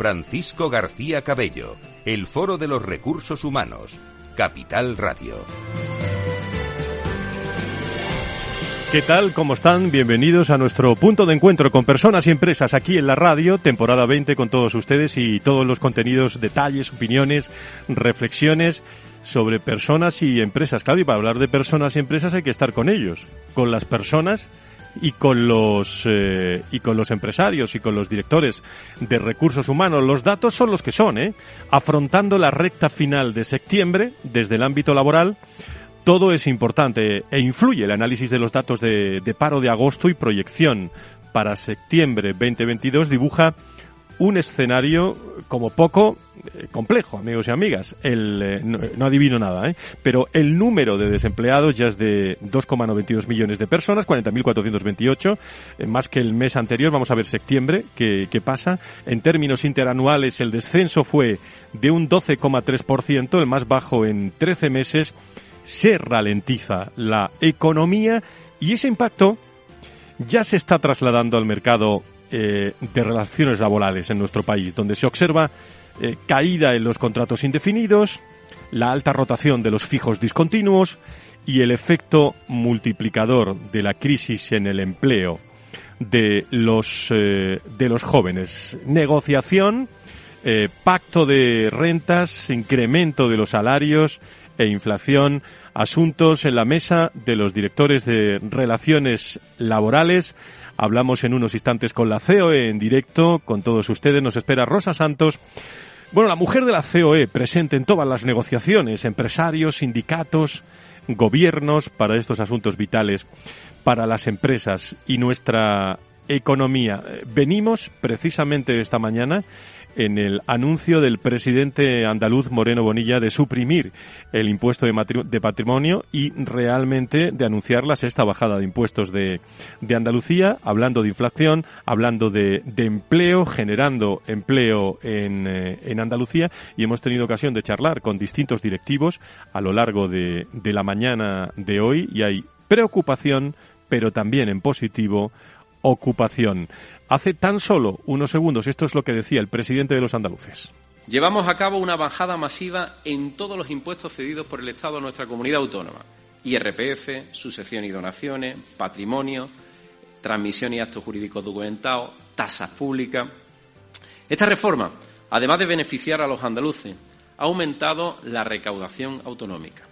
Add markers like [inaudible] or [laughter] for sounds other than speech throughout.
Francisco García Cabello, el Foro de los Recursos Humanos, Capital Radio. ¿Qué tal? ¿Cómo están? Bienvenidos a nuestro punto de encuentro con personas y empresas aquí en la radio, temporada 20 con todos ustedes y todos los contenidos, detalles, opiniones, reflexiones sobre personas y empresas. Claro, y para hablar de personas y empresas hay que estar con ellos, con las personas y con los eh, y con los empresarios y con los directores de recursos humanos. Los datos son los que son, ¿eh? Afrontando la recta final de septiembre desde el ámbito laboral, todo es importante e influye el análisis de los datos de, de paro de agosto y proyección para septiembre 2022 dibuja un escenario como poco eh, complejo, amigos y amigas. El, eh, no, adivino nada, ¿eh? pero el número de desempleados ya es de 2,92 millones de personas, 40.428, eh, más que el mes anterior. Vamos a ver septiembre qué, qué pasa. En términos interanuales, el descenso fue de un 12,3%, el más bajo en 13 meses. Se ralentiza la economía y ese impacto ya se está trasladando al mercado eh, de relaciones laborales en nuestro país, donde se observa eh, caída en los contratos indefinidos, la alta rotación de los fijos discontinuos y el efecto multiplicador de la crisis en el empleo de los, eh, de los jóvenes. Negociación, pacto de rentas, incremento de los salarios e inflación, asuntos en la mesa de los directores de relaciones laborales Hablamos en unos instantes con la COE en directo, con todos ustedes. Nos espera Rosa Santos. Bueno, la mujer de la COE presente en todas las negociaciones, empresarios, sindicatos, gobiernos para estos asuntos vitales para las empresas y nuestra economía. Venimos precisamente esta mañana en el anuncio del presidente andaluz Moreno Bonilla de suprimir el impuesto de, patrimonio y realmente de anunciar la sexta bajada de impuestos de, Andalucía, hablando de inflación, hablando de, empleo, generando empleo en, eh, en, Andalucía. Y hemos tenido ocasión de charlar con distintos directivos a lo largo de, de la mañana de hoy y hay preocupación, pero también en positivo, ocupación. Hace tan solo unos segundos, esto es lo que decía el presidente de los andaluces. Llevamos a cabo una bajada masiva en todos los impuestos cedidos por el Estado a nuestra comunidad autónoma. IRPF, sucesión y donaciones, patrimonio, transmisión y actos jurídicos documentados, tasas públicas. Esta reforma, además de beneficiar a los andaluces, ha aumentado la recaudación autonómica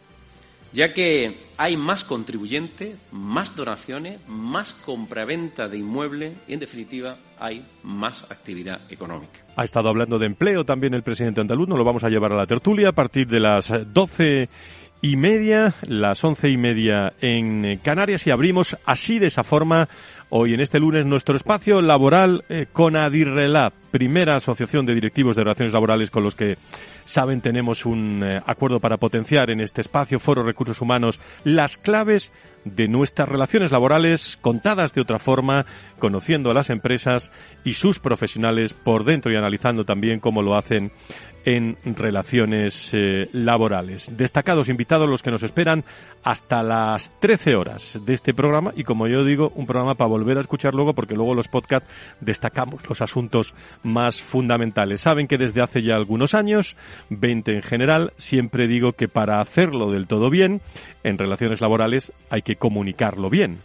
ya que hay más contribuyentes, más donaciones, más compraventa de inmuebles y, en definitiva, hay más actividad económica. Ha estado hablando de empleo también el presidente andaluz, nos lo vamos a llevar a la tertulia a partir de las doce y media, las once y media en Canarias y abrimos así de esa forma hoy en este lunes nuestro espacio laboral eh, con Adirrelab, primera asociación de directivos de relaciones laborales con los que saben tenemos un eh, acuerdo para potenciar en este espacio Foro Recursos Humanos las claves de nuestras relaciones laborales contadas de otra forma, conociendo a las empresas y sus profesionales por dentro y analizando también cómo lo hacen en relaciones eh, laborales. Destacados invitados los que nos esperan hasta las 13 horas de este programa y como yo digo, un programa para volver a escuchar luego porque luego los podcasts destacamos los asuntos más fundamentales. Saben que desde hace ya algunos años, 20 en general, siempre digo que para hacerlo del todo bien en relaciones laborales hay que comunicarlo bien.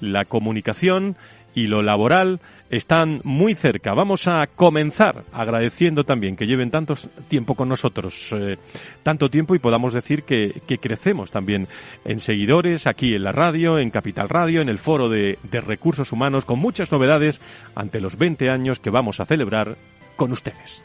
La comunicación y lo laboral están muy cerca. Vamos a comenzar agradeciendo también que lleven tanto tiempo con nosotros, eh, tanto tiempo y podamos decir que, crecemos también en seguidores aquí en la radio, en Capital Radio, en el foro de, de recursos humanos, con muchas novedades ante los 20 años que vamos a celebrar con ustedes.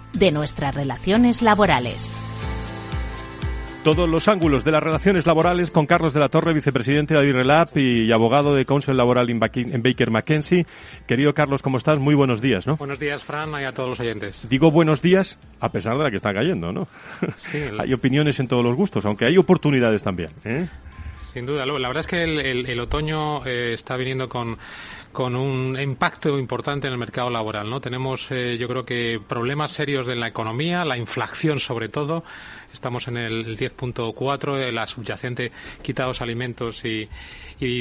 de nuestras relaciones laborales. Todos los ángulos de las relaciones laborales con Carlos de la Torre, vicepresidente de Adirrelab y abogado de Council Laboral en Baker McKenzie. Querido Carlos, ¿cómo estás? Muy buenos días, ¿no? Buenos días, Fran, y a todos los oyentes. Digo buenos días a pesar de la que está cayendo, ¿no? Sí, [laughs] hay opiniones en todos los gustos, aunque hay oportunidades también. ¿eh? Sin duda, la verdad es que el, otoño eh, está viniendo con, con un impacto importante en el mercado laboral. ¿no? Tenemos, eh, yo creo que, problemas serios en la economía, la inflación sobre todo, Estamos en el 10.4, la subyacente quitados alimentos y,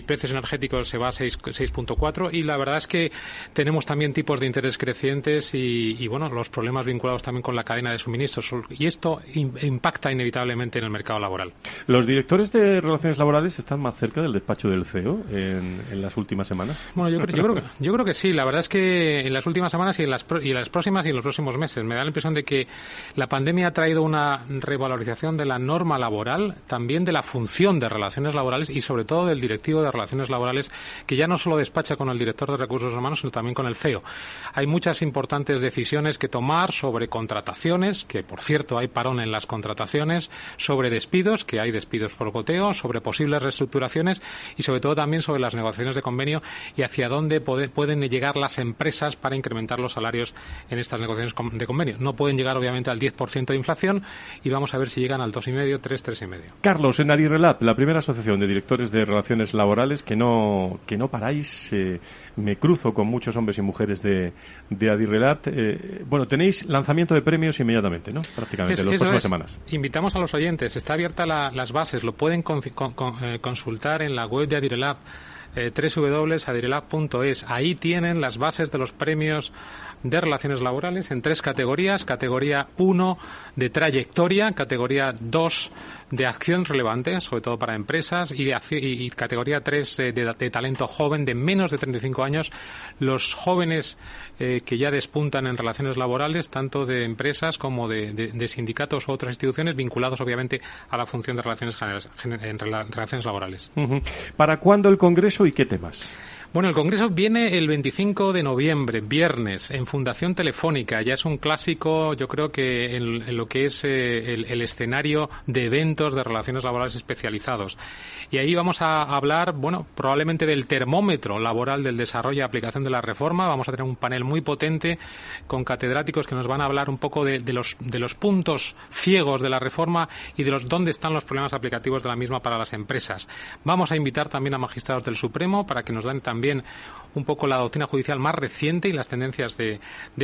precios energéticos se va a 6.4 y la verdad es que tenemos también tipos de interés crecientes y, bueno, los problemas vinculados también con la cadena de suministros y esto impacta inevitablemente en el mercado laboral. ¿Los directores de relaciones laborales están más cerca del despacho del CEO en, las últimas semanas? Bueno, yo, creo, que, [laughs] yo creo que sí. La verdad es que en las últimas semanas y en las, y en las próximas y en los próximos meses me da la impresión de que la pandemia ha traído una valorización de la norma laboral, también de la función de relaciones laborales y sobre todo del directivo de relaciones laborales que ya no solo despacha con el director de recursos humanos, sino también con el CEO. Hay muchas importantes decisiones que tomar sobre contrataciones, que por cierto hay parón en las contrataciones, sobre despidos, que hay despidos por goteo, sobre posibles reestructuraciones y sobre todo también sobre las negociaciones de convenio y hacia dónde pueden llegar las empresas para incrementar los salarios en estas negociaciones de convenio. No pueden llegar obviamente al 10% de inflación y vamos a ver si llegan al 2,5, 3, 3,5. Carlos, en Adirrelat, la primera asociación de directores de relaciones laborales, que no, que no paráis, eh, me cruzo con muchos hombres y mujeres de, de Adirrelat. Eh, bueno, tenéis lanzamiento de premios inmediatamente, ¿no? Prácticamente, en las próximas semanas. Invitamos a los oyentes, está abierta las bases, lo pueden eh, consultar en la web de Adirelab eh, www.adirelab.es. Ahí tienen las bases de los premios de relaciones laborales en tres categorías. Categoría 1 de trayectoria, categoría 2 de acción relevante, sobre todo para empresas, y, categoría 3 de, de, talento joven de menos de 35 años. Los jóvenes eh, que ya despuntan en relaciones laborales, tanto de empresas como de, sindicatos u otras instituciones, vinculados obviamente a la función de relaciones, en relaciones laborales. ¿Para cuándo el Congreso y qué temas? Bueno, el Congreso viene el 25 de noviembre, viernes, en Fundación Telefónica. Ya es un clásico, yo creo que en, lo que es eh, el, escenario de eventos de relaciones laborales especializados. Y ahí vamos a hablar, bueno, probablemente del termómetro laboral del desarrollo y aplicación de la reforma. Vamos a tener un panel muy potente con catedráticos que nos van a hablar un poco de, los, de los puntos ciegos de la reforma y de los dónde están los problemas aplicativos de la misma para las empresas. Vamos a invitar también a magistrados del Supremo para que nos den también también un poco la doctrina judicial más reciente y las tendencias de,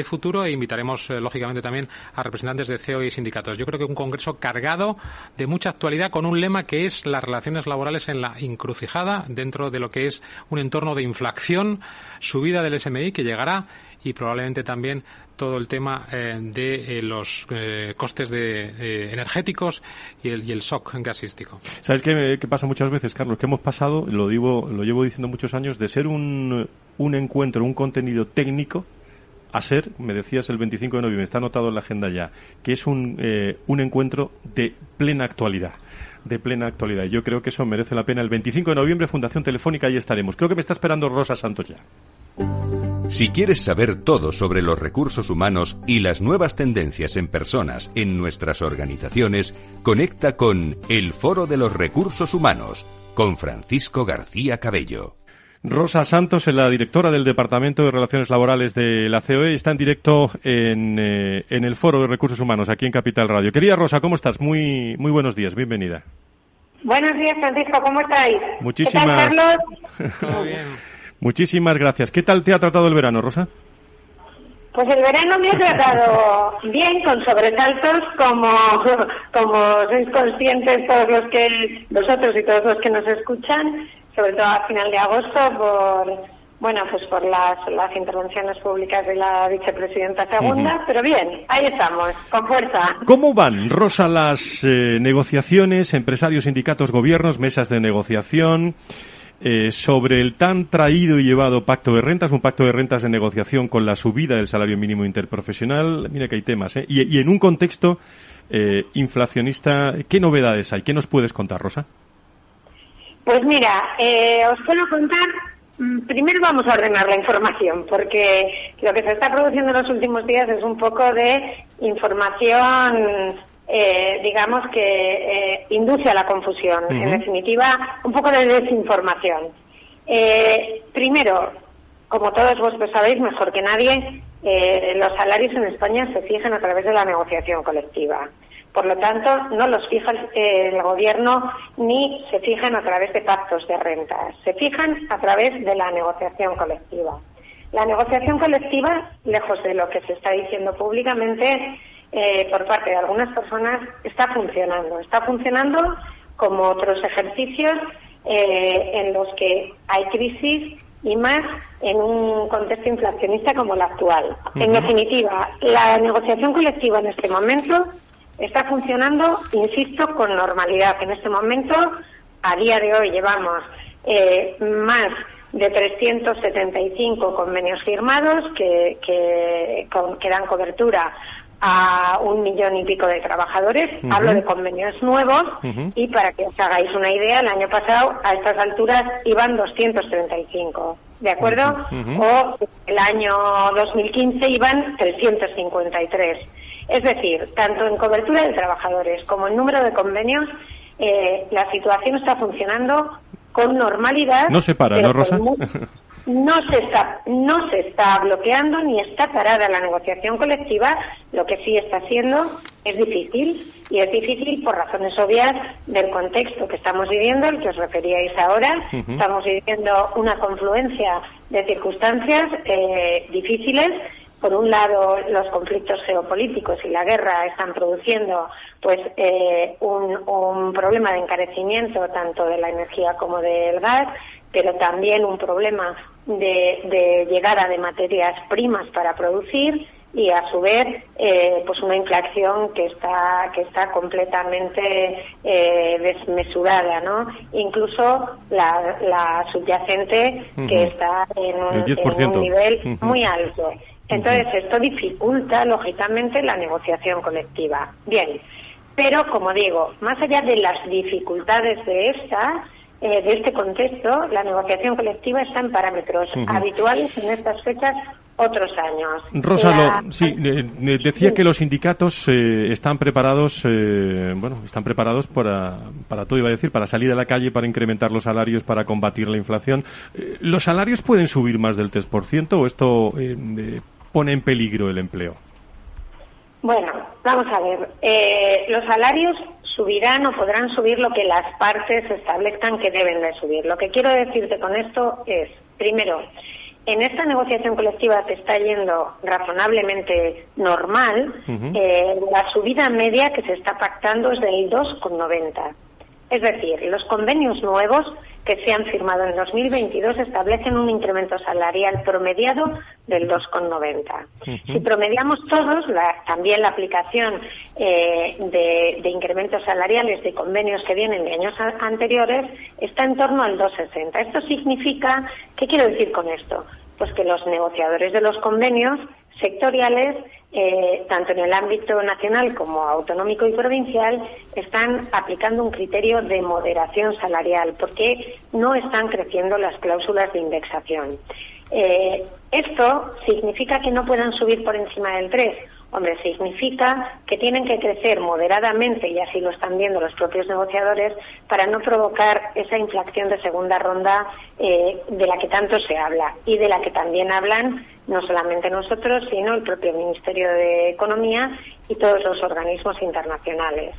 futuro e invitaremos, eh, lógicamente, también a representantes de CEO y sindicatos. Yo creo que un congreso cargado de mucha actualidad con un lema que es las relaciones laborales en la encrucijada dentro de lo que es un entorno de inflación, subida del SMI que llegará y probablemente también todo el tema eh, de eh, los eh, costes de, energéticos y el, y shock gasístico. ¿Sabes qué, pasa muchas veces, Carlos? Que hemos pasado, lo, digo, lo llevo diciendo muchos años, de ser un, un encuentro, un contenido técnico, a ser, me decías el 25 de noviembre, está anotado en la agenda ya, que es un, un encuentro de plena actualidad de plena actualidad. Yo creo que eso merece la pena. El 25 de noviembre, Fundación Telefónica, ahí estaremos. Creo que me está esperando Rosa Santos ya. Si quieres saber todo sobre los recursos humanos y las nuevas tendencias en personas en nuestras organizaciones, conecta con El Foro de los Recursos Humanos con Francisco García Cabello. Rosa Santos, la directora del Departamento de Relaciones Laborales de la COE, está en directo en, eh, en, el Foro de Recursos Humanos aquí en Capital Radio. Querida Rosa, ¿cómo estás? Muy, muy buenos días, bienvenida. Buenos días, Francisco, ¿cómo estáis? Muchísimas. bien. Muchísimas gracias. ¿Qué tal te ha tratado el verano, Rosa? Pues el verano me ha tratado bien, con sobresaltos, como, como sois conscientes todos los que, vosotros y todos los que nos escuchan, sobre todo a final de agosto, por, bueno, pues por las, las intervenciones públicas de la vicepresidenta segunda, pero bien, ahí estamos, con fuerza. ¿Cómo van, Rosa, las eh, negociaciones, empresarios, sindicatos, gobiernos, mesas de negociación? Eh, sobre el tan traído y llevado pacto de rentas, un pacto de rentas de negociación con la subida del salario mínimo interprofesional. Mira que hay temas, ¿eh? Y, en un contexto eh, inflacionista, ¿qué novedades hay? ¿Qué nos puedes contar, Rosa? Pues mira, eh, os puedo contar Mm, primero vamos a ordenar la información, porque lo que se está produciendo en los últimos días es un poco de información, eh, digamos, que eh, induce a la confusión. En definitiva, un poco de desinformación. Eh, primero, como todos vosotros sabéis mejor que nadie, los salarios en España se fijan a través de la negociación colectiva. Por lo tanto, no los fija el, gobierno ni se fijan a través de pactos de rentas, se fijan a través de la negociación colectiva. La negociación colectiva, lejos de lo que se está diciendo públicamente eh, por parte de algunas personas, está funcionando. Está funcionando como otros ejercicios eh, en los que hay crisis y más en un contexto inflacionista como el actual. En definitiva, la negociación colectiva en este momento Está funcionando, insisto, con normalidad. En este momento, a día de hoy, llevamos eh, más de 375 convenios firmados que, que, dan cobertura a un millón y pico de trabajadores. Hablo de convenios nuevos y para que os hagáis una idea, el año pasado a estas alturas iban 235, ¿de acuerdo? O el año 2015 iban 353. Es decir, tanto en cobertura de trabajadores como en número de convenios, eh, la situación está funcionando con normalidad. No se para, ¿no, Rosa? [laughs] No se, está, no se está bloqueando ni está parada la negociación colectiva. Lo que sí está haciendo es difícil y es difícil por razones obvias del contexto que estamos viviendo, el que os referíais ahora. Estamos viviendo una confluencia de circunstancias eh, difíciles por un lado, los conflictos geopolíticos y la guerra están produciendo pues eh, un, problema de encarecimiento tanto de la energía como del gas, pero también un problema de, llegada de materias primas para producir y a su vez eh, pues una inflación que está que está completamente eh, desmesurada no incluso la, subyacente que está en un, nivel muy alto. Entonces, esto dificulta, lógicamente, la negociación colectiva. Bien, pero, como digo, más allá de las dificultades de esta, eh, de este contexto, la negociación colectiva está en parámetros habituales en estas fechas otros años. Rosa, sí, decía que los sindicatos eh, están preparados, eh, bueno, están preparados para, para todo, iba a decir, para salir a la calle, para incrementar los salarios, para combatir la inflación. ¿Los salarios pueden subir más del 3% o esto pone en peligro el empleo? Bueno, vamos a ver. Eh, los salarios subirán o podrán subir lo que las partes establezcan que deben de subir. Lo que quiero decirte con esto es, primero, en esta negociación colectiva que está yendo razonablemente normal, eh, la subida media que se está pactando es del 2,90. Es decir, los convenios nuevos que se han firmado en 2022 establecen un incremento salarial promediado del 2,90. Si promediamos todos, también la aplicación eh, de, de, incrementos salariales de convenios que vienen de años anteriores está en torno al 2,60. Esto significa, ¿qué quiero decir con esto? Pues que los negociadores de los convenios sectoriales eh, tanto en el ámbito nacional como autonómico y provincial, están aplicando un criterio de moderación salarial porque no están creciendo las cláusulas de indexación. Eh, esto significa que no puedan subir por encima del 3. Hombre, significa que tienen que crecer moderadamente, y así lo están viendo los propios negociadores, para no provocar esa inflación de segunda ronda eh, de la que tanto se habla y de la que también hablan no solamente nosotros, sino el propio Ministerio de Economía y todos los organismos internacionales.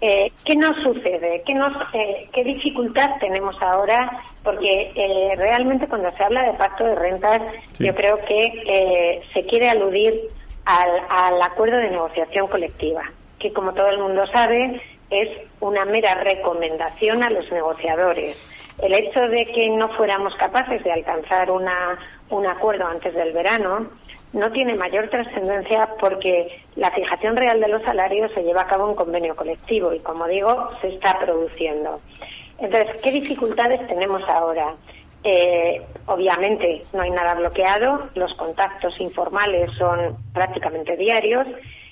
Eh, ¿Qué nos sucede? ¿Qué, nos, eh, ¿Qué dificultad tenemos ahora? Porque eh, realmente cuando se habla de pacto de rentas, yo creo que se quiere aludir al, al acuerdo de negociación colectiva, que como todo el mundo sabe es una mera recomendación a los negociadores el hecho de que no fuéramos capaces de alcanzar una, un acuerdo antes del verano no tiene mayor trascendencia porque la fijación real de los salarios se lleva a cabo en convenio colectivo y, como digo, se está produciendo. Entonces, ¿qué dificultades tenemos ahora? Eh, obviamente no hay nada bloqueado, los contactos informales son prácticamente diarios.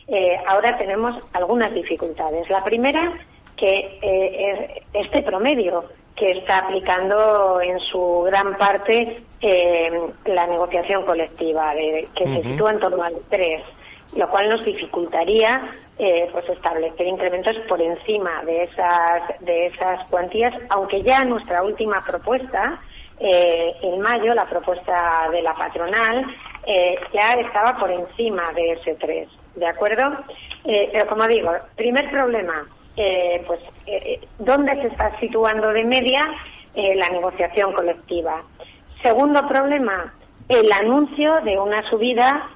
Eh, ahora tenemos algunas dificultades. La primera, que eh, este promedio que está aplicando en su gran parte la negociación colectiva, que se sitúa en torno al 3, lo cual nos dificultaría pues establecer incrementos por encima de esas, de esas cuantías, aunque ya nuestra última propuesta eh, en mayo la propuesta de la patronal eh, ya estaba por encima de ese 3, ¿de acuerdo? Eh, pero como digo, primer problema, pues, ¿dónde se está situando de media la negociación colectiva? Segundo problema, el anuncio de una subida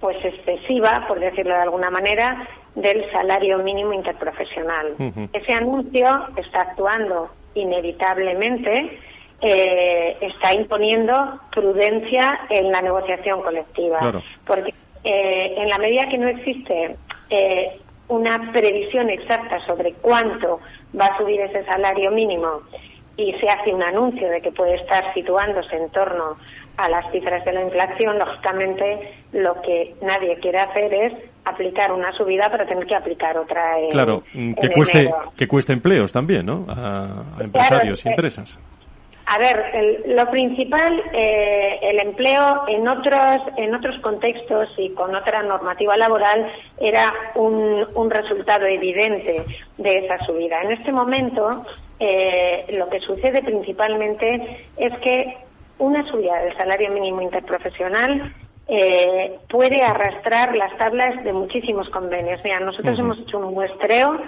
pues excesiva, por decirlo de alguna manera, del salario mínimo interprofesional. Ese anuncio está actuando inevitablemente eh, está imponiendo prudencia en la negociación colectiva. Porque eh, en la medida que no existe eh, una previsión exacta sobre cuánto va a subir ese salario mínimo y se hace un anuncio de que puede estar situándose en torno a las cifras de la inflación, lógicamente lo que nadie quiere hacer es aplicar una subida para tener que aplicar otra. claro, que cueste que cueste empleos también, ¿no? A, empresarios y empresas. A ver, lo principal, eh, el empleo en otros, en otros contextos y con otra normativa laboral era un, un resultado evidente de esa subida. En este momento, eh, lo que sucede principalmente es que una subida del salario mínimo interprofesional eh, puede arrastrar las tablas de muchísimos convenios. Mira, nosotros hemos hecho un muestreo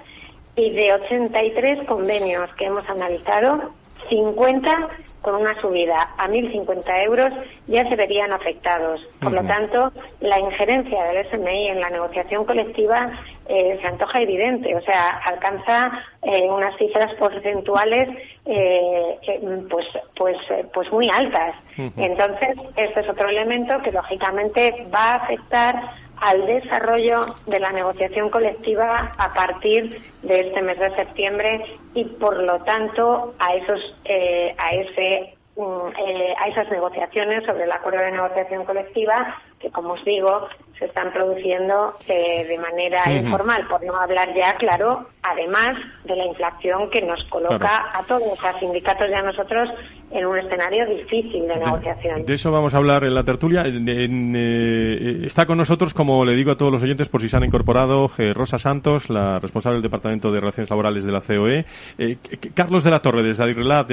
y de 83 convenios que hemos analizado, 50 con una subida a 1.050 euros ya se verían afectados. Por lo tanto, la injerencia del SMI en la negociación colectiva eh, se antoja evidente, o sea, alcanza eh, unas cifras porcentuales eh, pues, pues, pues muy altas. Entonces, este es otro elemento que lógicamente va a afectar al desarrollo de la negociación colectiva a partir de este mes de septiembre y por lo tanto a esos eh, a ese mm, eh, a esas negociaciones sobre el acuerdo de negociación colectiva que como os digo se están produciendo eh, de manera informal por no hablar ya claro además de la inflación que nos coloca a todos a sindicatos y a nosotros en un escenario difícil de negociación. De, eso vamos a hablar en la tertulia. Eh, está con nosotros, como le digo a todos los oyentes, por si se han incorporado, eh, Rosa Santos, la responsable del Departamento de Relaciones Laborales de la COE, eh, Carlos de la Torre, desde Adirrelat,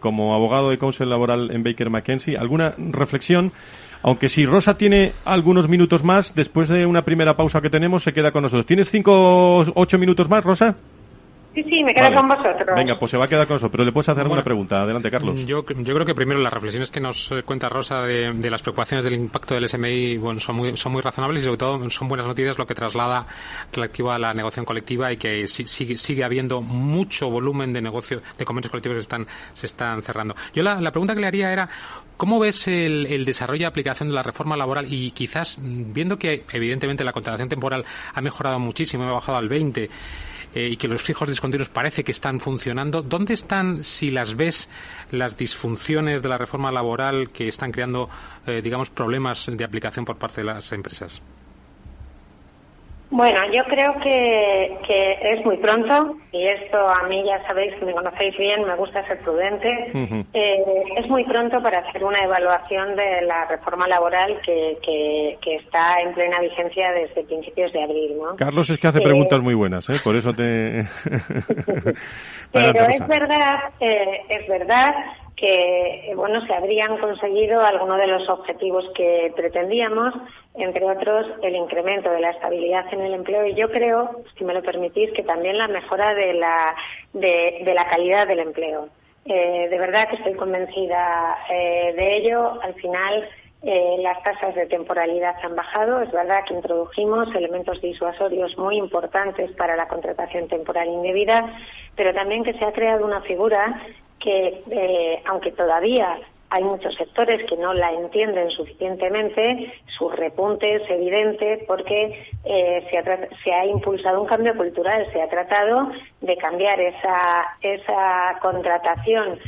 como abogado de counsel laboral en Baker McKenzie. ¿Alguna reflexión? Aunque si Rosa tiene algunos minutos más, después de una primera pausa que tenemos, se queda con nosotros. ¿Tienes cinco, ocho minutos más, Rosa? Sí, sí, me quedo con vosotros. Venga, pues se va a quedar con eso, pero le puedes hacer alguna pregunta. Adelante, Carlos. Yo, yo creo que primero las reflexiones que nos cuenta Rosa de, de, las preocupaciones del impacto del SMI bueno, son, muy, son muy razonables y sobre todo son buenas noticias lo que traslada relativo a la negociación colectiva y que sigue, sigue habiendo mucho volumen de negocio, de convenios colectivos que están, se están cerrando. Yo la, la pregunta que le haría era, ¿cómo ves el, el desarrollo y aplicación de la reforma laboral y quizás viendo que evidentemente la contratación temporal ha mejorado muchísimo, ha bajado al 20, eh, y que los fijos discontinuos parece que están funcionando, ¿dónde están, si las ves, las disfunciones de la reforma laboral que están creando, eh, digamos, problemas de aplicación por parte de las empresas? Bueno, yo creo que, que, es muy pronto y esto a mí ya sabéis que me conocéis bien, me gusta ser prudente. eh, es muy pronto para hacer una evaluación de la reforma laboral que, que, que, está en plena vigencia desde principios de abril. ¿no? Carlos es que hace preguntas muy buenas, ¿eh? por eso te. [laughs] Pero es verdad, eh, es verdad que bueno se habrían conseguido algunos de los objetivos que pretendíamos, entre otros el incremento de la estabilidad en el empleo y yo creo, si me lo permitís, que también la mejora de la de, la calidad del empleo. Eh, de verdad que estoy convencida eh, de ello. Al final eh, las tasas de temporalidad han bajado. Es verdad que introdujimos elementos disuasorios muy importantes para la contratación temporal indebida, pero también que se ha creado una figura que, eh, aunque todavía hay muchos sectores que no la entienden suficientemente, su repunte es evidente porque eh, se, ha, se, ha, impulsado un cambio cultural, se ha tratado de cambiar esa, esa contratación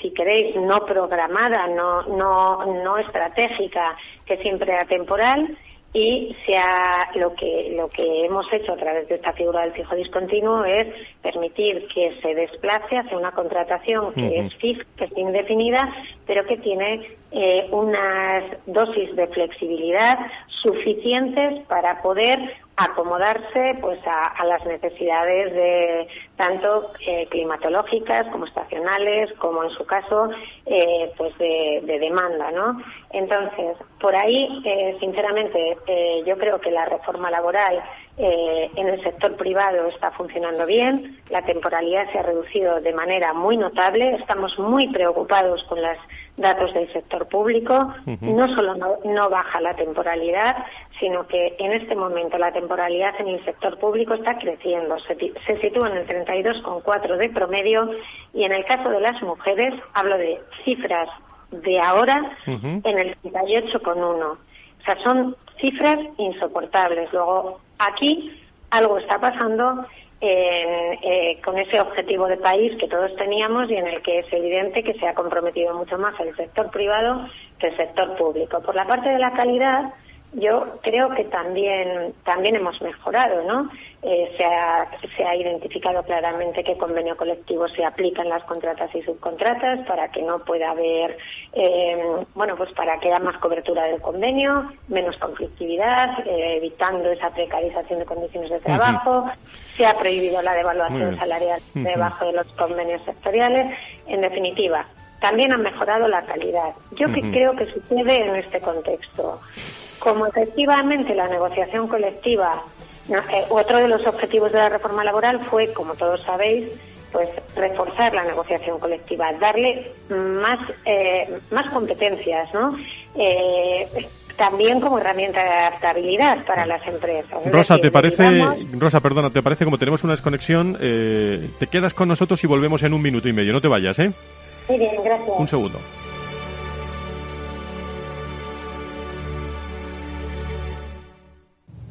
si queréis, no programada, no, no, no estratégica, que siempre era temporal, y sea lo que lo que hemos hecho a través de esta figura del fijo discontinuo es permitir que se desplace hacia una contratación que es fija, que es indefinida, pero que tiene eh, unas dosis de flexibilidad suficientes para poder acomodarse pues a, las necesidades de tanto eh, climatológicas como estacionales como en su caso eh, pues de, demanda no entonces por ahí eh, sinceramente yo creo que la reforma laboral en el sector privado está funcionando bien la temporalidad se ha reducido de manera muy notable estamos muy preocupados con los datos del sector público no solo no baja la temporalidad sino que en este momento la temporalidad en el sector público está creciendo, se, sitúa en el 32,4 de promedio y en el caso de las mujeres hablo de cifras de ahora en el 38,1. O sea, son cifras insoportables. Luego, aquí algo está pasando eh, con ese objetivo de país que todos teníamos y en el que es evidente que se ha comprometido mucho más el sector privado que el sector público. Por la parte de la calidad, yo creo que también también hemos mejorado, ¿no? Eh, se, ha, se ha identificado claramente qué convenio colectivo se aplica en las contratas y subcontratas para que no pueda haber, eh, bueno, pues para que haya más cobertura del convenio, menos conflictividad, eh, evitando esa precarización de condiciones de trabajo. Se ha prohibido la devaluación salarial debajo de los convenios sectoriales. En definitiva, también ha mejorado la calidad. Yo que creo que sucede en este contexto. Como efectivamente la negociación colectiva, eh, otro de los objetivos de la reforma laboral fue, como todos sabéis, pues reforzar la negociación colectiva, darle más, eh, más competencias, ¿no? Eh, también como herramienta de adaptabilidad para las empresas. Rosa, ¿te parece, Rosa, perdona, ¿te parece como tenemos una desconexión? te quedas con nosotros y volvemos en un minuto y medio. No te vayas, ¿eh? Muy bien, gracias. Un segundo.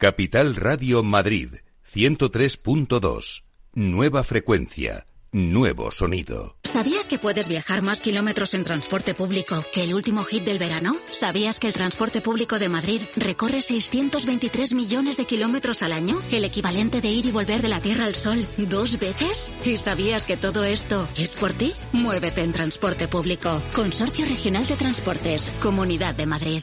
Capital Radio Madrid 103.2. Nueva frecuencia. Nuevo sonido. ¿Sabías que puedes viajar más kilómetros en transporte público que el último hit del verano? ¿Sabías que el transporte público de Madrid recorre 623 millones de kilómetros al año? ¿El equivalente de ir y volver de la Tierra al Sol dos veces? ¿Y sabías que todo esto es por ti? Muévete en transporte público. Consorcio Regional de Transportes. Comunidad de Madrid.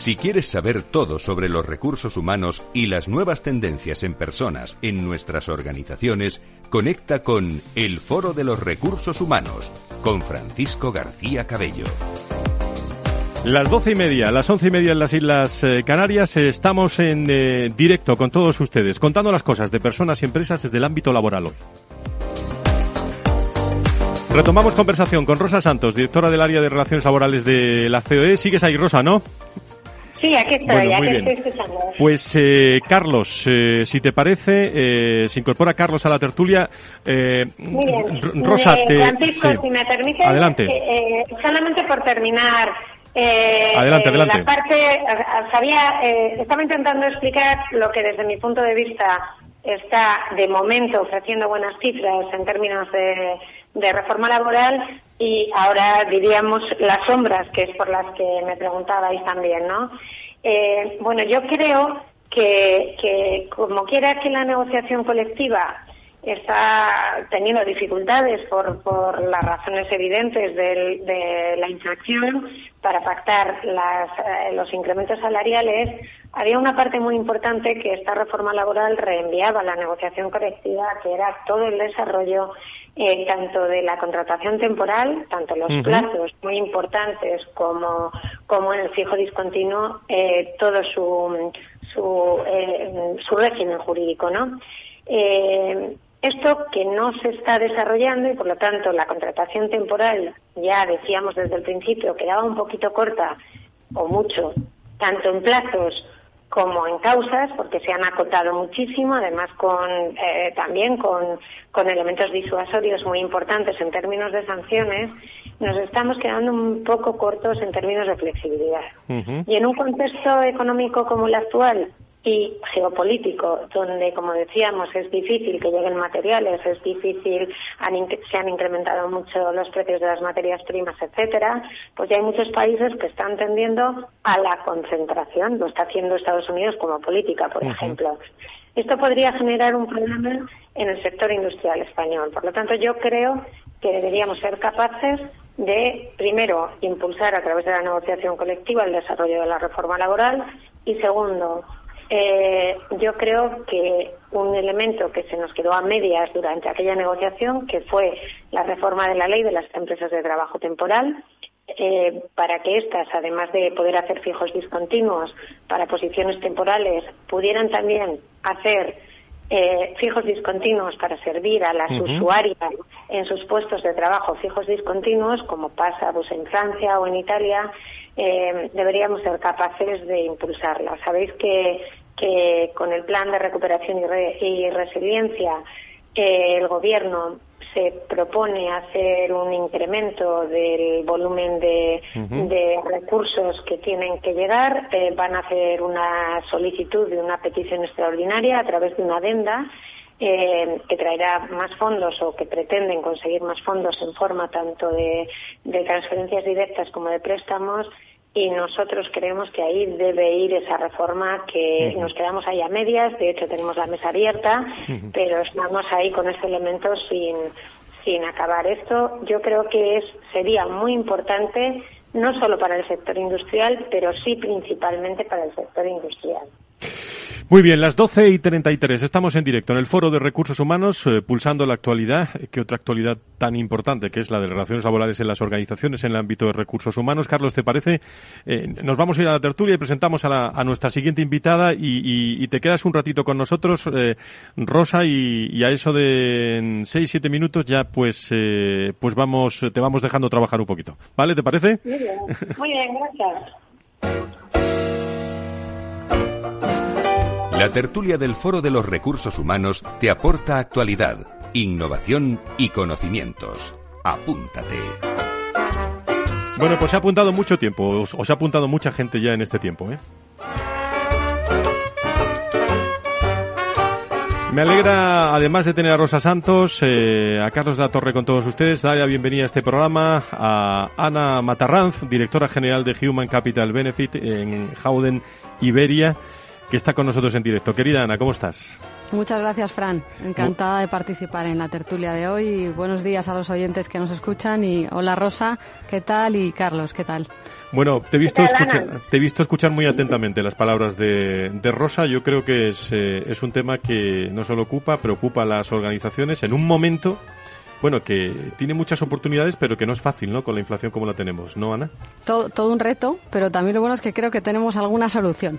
Si quieres saber todo sobre los recursos humanos y las nuevas tendencias en personas en nuestras organizaciones, conecta con El Foro de los Recursos Humanos con Francisco García Cabello. Las doce y media, las once y media en las Islas eh, Canarias, estamos en eh, directo con todos ustedes, contando las cosas de personas y empresas desde el ámbito laboral hoy. Retomamos conversación con Rosa Santos, directora del área de Relaciones Laborales de la COE. Sigues ahí, Rosa, ¿no? Sí, aquí estoy, ya que estoy escuchando. Pues eh, Carlos, eh, si te parece, eh, se incorpora Carlos a la tertulia. Eh, Muy bien. Rosa, Eh, te, Francisco, sí. si me permites, Adelante. eh, solamente por terminar. eh, Adelante, adelante. La parte, sabía, eh, estaba intentando explicar lo que desde mi punto de vista está de momento ofreciendo buenas cifras en términos de, de reforma laboral y ahora diríamos las sombras, que es por las que me preguntabais también, ¿no? Eh, bueno, yo creo que, que como quiera que la negociación colectiva está teniendo dificultades por, por las razones evidentes del- de la inflación para pactar las, eh, los incrementos salariales, había una parte muy importante que esta reforma laboral reenviaba a la negociación colectiva, que era todo el desarrollo eh, tanto de la contratación temporal, tanto los plazos muy importantes como, como en el fijo discontinuo, eh, todo su, su, eh, su régimen jurídico, ¿no? Eh, esto que no se está desarrollando y por lo tanto la contratación temporal, ya decíamos desde el principio, quedaba un poquito corta o mucho, tanto en plazos como en causas, porque se han acotado muchísimo, además con eh, también con, con elementos disuasorios muy importantes en términos de sanciones, nos estamos quedando un poco cortos en términos de flexibilidad. Y en un contexto económico como el actual y geopolítico, donde, como decíamos, es difícil que lleguen materiales, es difícil, han se han incrementado mucho los precios de las materias primas, etcétera, pues ya hay muchos países que están tendiendo a la concentración. Lo está haciendo Estados Unidos como política, por ejemplo. Esto podría generar un problema en el sector industrial español. Por lo tanto, yo creo que deberíamos ser capaces de, primero, impulsar a través de la negociación colectiva el desarrollo de la reforma laboral y, segundo, eh, yo creo que un elemento que se nos quedó a medias durante aquella negociación, que fue la reforma de la ley de las empresas de trabajo temporal, eh, para que éstas, además de poder hacer fijos discontinuos para posiciones temporales, pudieran también hacer eh, fijos discontinuos para servir a las usuarias en sus puestos de trabajo fijos discontinuos, como pasa pues, en Francia o en Italia, eh, deberíamos ser capaces de impulsarla. Sabéis que, que con el plan de recuperación y, re- y resiliencia eh, el Gobierno se propone hacer un incremento del volumen de, recursos que tienen que llegar. Eh, van a hacer una solicitud de una petición extraordinaria a través de una adenda eh, que traerá más fondos o que pretenden conseguir más fondos en forma tanto de, de transferencias directas como de préstamos y nosotros creemos que ahí debe ir esa reforma que nos quedamos ahí a medias, de hecho tenemos la mesa abierta, pero estamos ahí con este elemento sin, sin acabar. Esto yo creo que es, sería muy importante no solo para el sector industrial, pero sí principalmente para el sector industrial. Muy bien, las 12 y 33. Estamos en directo en el Foro de Recursos Humanos, eh, pulsando la actualidad. ¿Qué otra actualidad tan importante que es la de relaciones laborales en las organizaciones en el ámbito de recursos humanos? Carlos, ¿te parece? Eh, nos vamos a ir a la tertulia y presentamos a, la- a nuestra siguiente invitada y, te quedas un ratito con nosotros, eh, Rosa, y, y a eso de en 6-7 minutos ya pues, eh, pues vamos, te vamos dejando trabajar un poquito. ¿Vale? ¿Te parece? Muy bien, muy bien, gracias. La tertulia del Foro de los Recursos Humanos te aporta actualidad, innovación y conocimientos. Apúntate. Bueno, pues se ha apuntado mucho tiempo, os, os ha apuntado mucha gente ya en este tiempo, ¿eh? Me alegra, además de tener a Rosa Santos, eh, a Carlos de la Torre con todos ustedes, dar la bienvenida a este programa a Ana Matarranz, directora general de Human Capital Benefit en Howden, Iberia, que está con nosotros en directo. Querida Ana, ¿cómo estás? Muchas gracias, Fran. Encantada de participar en la tertulia de hoy. Y buenos días a los oyentes que nos escuchan. Y hola, Rosa, ¿qué tal? Y Carlos, ¿qué tal? Bueno, te he visto, escuchar, te he visto escuchar muy atentamente las palabras de, de Rosa. Yo creo que es, eh, es un tema que no solo ocupa, preocupa a las organizaciones en un momento bueno, que tiene muchas oportunidades, pero que no es fácil, ¿no? Con la inflación como la tenemos, ¿no, Ana? Todo, todo un reto, pero también lo bueno es que creo que tenemos alguna solución.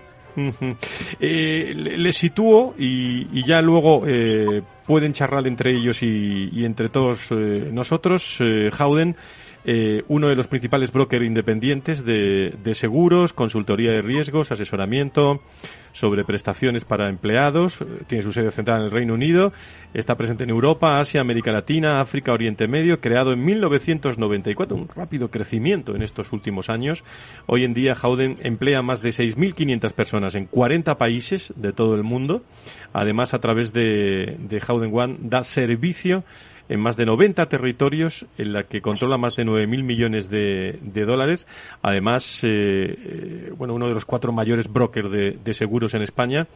Eh, le, sitúo y, ya luego eh, pueden charlar entre ellos y, entre todos eh, nosotros. Eh, uno de los principales brokers independientes de, de, seguros, consultoría de riesgos, asesoramiento sobre prestaciones para empleados. Tiene su sede central en el Reino Unido. Está presente en Europa, Asia, América Latina, África, Oriente Medio. Creado en 1994. Un rápido crecimiento en estos últimos años. Hoy en día Howden emplea más de 6.500 personas en 40 países de todo el mundo. Además, a través de, de Howden One da servicio en más de 90 territorios, en la que controla más de 9.000 millones de, dólares. Además, eh, bueno, uno de los cuatro mayores brokers de, seguros en España,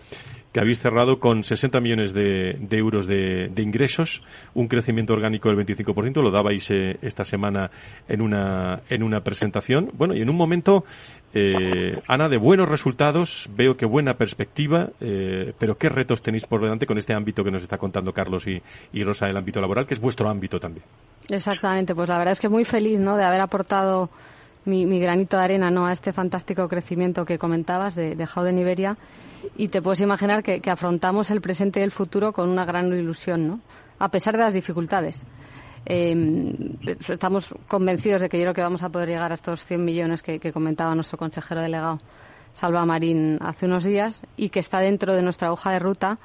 que habéis cerrado con 60 millones de, de euros de, ingresos, un crecimiento orgánico del 25%, lo dabais eh, esta semana en una, en una presentación. Bueno, y en un momento, eh, Ana, de buenos resultados, veo que buena perspectiva, eh, pero ¿qué retos tenéis por delante con este ámbito que nos está contando Carlos y, y Rosa, el ámbito laboral, que es vuestro ámbito también? Exactamente, pues la verdad es que muy feliz ¿no? de haber aportado mi, mi, granito de arena ¿no? a este fantástico crecimiento que comentabas de, de Howden Iberia y te puedes imaginar que, que, afrontamos el presente y el futuro con una gran ilusión, ¿no? a pesar de las dificultades. Eh, estamos convencidos de que yo creo que vamos a poder llegar a estos 100 millones que, que comentaba nuestro consejero delegado, Salva Marín, hace unos días y que está dentro de nuestra hoja de ruta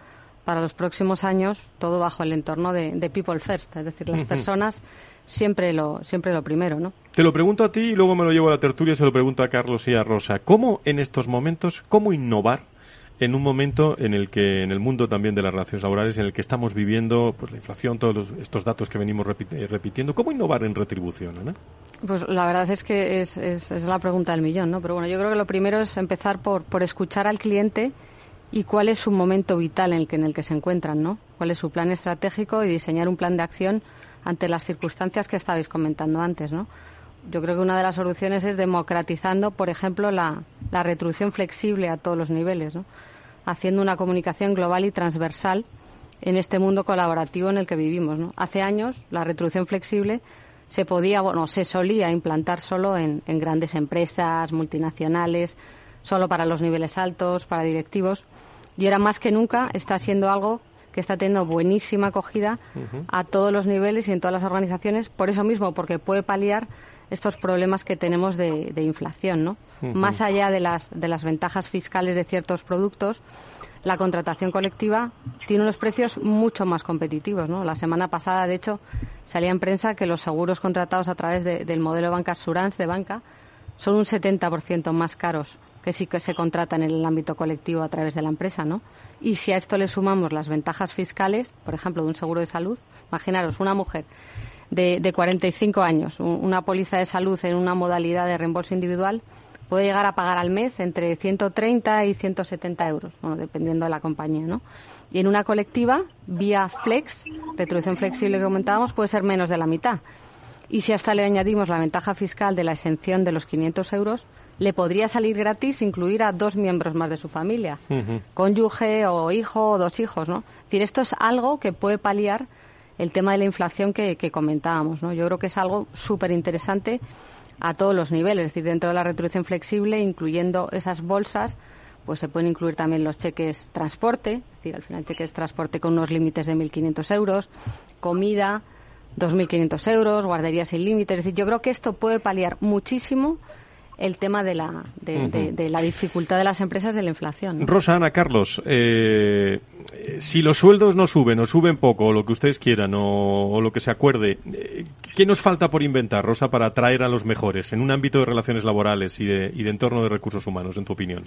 para los próximos años, todo bajo el entorno de, de People First, es decir, las personas siempre lo, siempre lo primero, ¿no? Te lo pregunto a ti y luego me lo llevo a la tertulia y se lo pregunto a Carlos y a Rosa. ¿Cómo en estos momentos, cómo innovar en un momento en el que en el mundo también de las relaciones laborales en el que estamos viviendo pues la inflación todos los, estos datos que venimos repitiendo cómo innovar en retribución pues la verdad es que es, es, es, la pregunta del millón no pero bueno yo creo que lo primero es empezar por por escuchar al cliente y cuál es su momento vital en el que en el que se encuentran no cuál es su plan estratégico y diseñar un plan de acción ante las circunstancias que estabais comentando antes no yo creo que una de las soluciones es democratizando, por ejemplo, la, la retribución flexible a todos los niveles, ¿no? haciendo una comunicación global y transversal en este mundo colaborativo en el que vivimos. ¿no? Hace años la retribución flexible se podía, bueno, se solía implantar solo en, en grandes empresas, multinacionales, solo para los niveles altos, para directivos, y ahora más que nunca está siendo algo que está teniendo buenísima acogida uh -huh. a todos los niveles y en todas las organizaciones, por eso mismo, porque puede paliar estos problemas que tenemos de, de inflación, ¿no? Uh -huh. Más allá de las, de las ventajas fiscales de ciertos productos, la contratación colectiva tiene unos precios mucho más competitivos, ¿no? La semana pasada, de hecho, salía en prensa que los seguros contratados a través de, del modelo Banca Assurance de banca son un 70% más caros que sí que se contratan en el ámbito colectivo a través de la empresa, ¿no? Y si a esto le sumamos las ventajas fiscales, por ejemplo, de un seguro de salud, imaginaros una mujer de, de 45 años, un, una póliza de salud en una modalidad de reembolso individual, puede llegar a pagar al mes entre 130 y 170 euros, bueno, dependiendo de la compañía, ¿no? Y en una colectiva, vía Flex, retribución flexible que comentábamos, puede ser menos de la mitad. Y si hasta le añadimos la ventaja fiscal de la exención de los 500 euros, le podría salir gratis incluir a dos miembros más de su familia, uh -huh. cónyuge o hijo o dos hijos, ¿no? Es decir, esto es algo que puede paliar el tema de la inflación que, que comentábamos, ¿no? Yo creo que es algo súper interesante a todos los niveles, es decir, dentro de la retribución flexible, incluyendo esas bolsas, pues se pueden incluir también los cheques transporte, es decir, al final cheques transporte con unos límites de 1.500 euros, comida, 2.500 euros, guarderías sin límites. Es decir, yo creo que esto puede paliar muchísimo el tema de la, de, la dificultad de las empresas de la inflación. Rosa, Ana, Carlos, eh, si los sueldos no suben o suben poco, o lo que ustedes quieran, o, lo que se acuerde, eh, ¿qué nos falta por inventar, Rosa, para atraer a los mejores en un ámbito de relaciones laborales y de, y de entorno de recursos humanos, en tu opinión?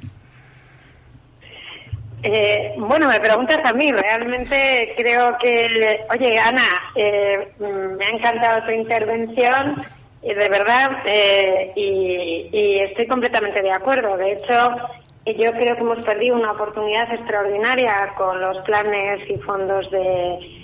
Eh, bueno, me preguntas a mí. Realmente creo que, oye, Ana, eh, me ha encantado tu intervención de verdad, eh, y, estoy completamente de acuerdo. De hecho, yo creo que hemos perdido una oportunidad extraordinaria con los planes y fondos de,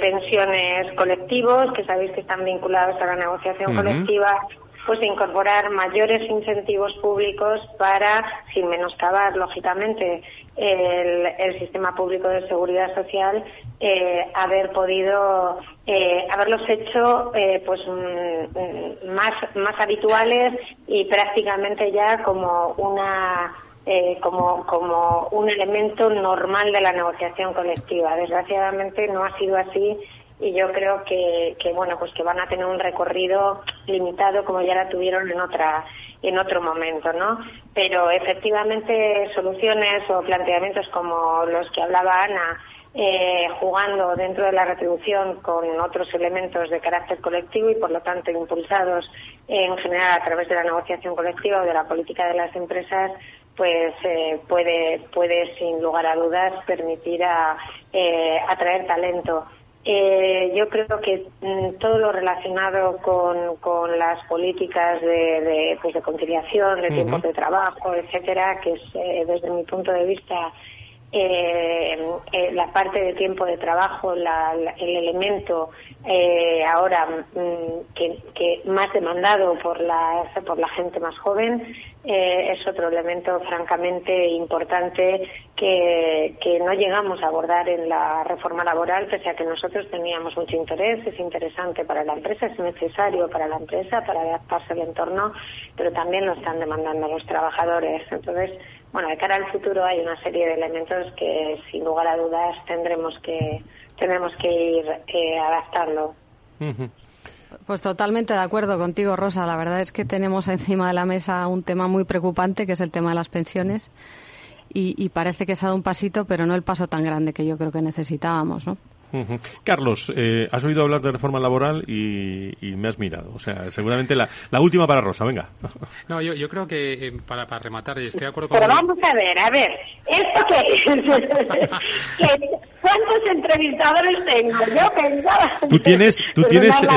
pensiones colectivos, que sabéis que están vinculados a la negociación colectiva pues incorporar mayores incentivos públicos para, sin menoscabar, lógicamente, el, sistema público de seguridad social, eh, haber podido eh, haberlos hecho eh, pues más más habituales y prácticamente ya como una como, como un elemento normal de la negociación colectiva. Desgraciadamente no ha sido así y yo creo que, bueno pues que van a tener un recorrido limitado como ya la tuvieron en otra en otro momento no pero efectivamente soluciones o planteamientos como los que hablaba Ana eh, jugando dentro de la retribución con otros elementos de carácter colectivo y por lo tanto impulsados en general a través de la negociación colectiva o de la política de las empresas pues eh, puede puede sin lugar a dudas permitir a, eh, atraer talento eh, yo creo que mm, todo lo relacionado con, con las políticas de, de, pues de conciliación, de tiempos de trabajo, etcétera, que es eh, desde mi punto de vista eh, eh, la parte de tiempo de trabajo, la, el elemento eh, ahora mm, que, que, más demandado por la, por la gente más joven, eh, es otro elemento francamente importante que, que no llegamos a abordar en la reforma laboral, pese a que nosotros teníamos mucho interés, es interesante para la empresa, es necesario para la empresa, para adaptarse al entorno, pero también lo están demandando los trabajadores. Entonces, bueno, de cara al futuro hay una serie de elementos que sin lugar a dudas tendremos que tendremos que ir eh, adaptando. Pues totalmente de acuerdo contigo, Rosa. La verdad es que tenemos encima de la mesa un tema muy preocupante, que es el tema de las pensiones. Y, y parece que se ha dado un pasito, pero no el paso tan grande que yo creo que necesitábamos, ¿no? Carlos, eh, has oído hablar de reforma laboral y, me has mirado. O sea, seguramente la, la última para Rosa, venga. [laughs] No, yo, yo creo que eh, para, para rematar, estoy de acuerdo con... Pero vamos a ver, a ver, ¿esto qué [laughs] [laughs] ¿Cuántos entrevistadores tengo? Yo pensaba... Tú tienes, tú tienes, eh,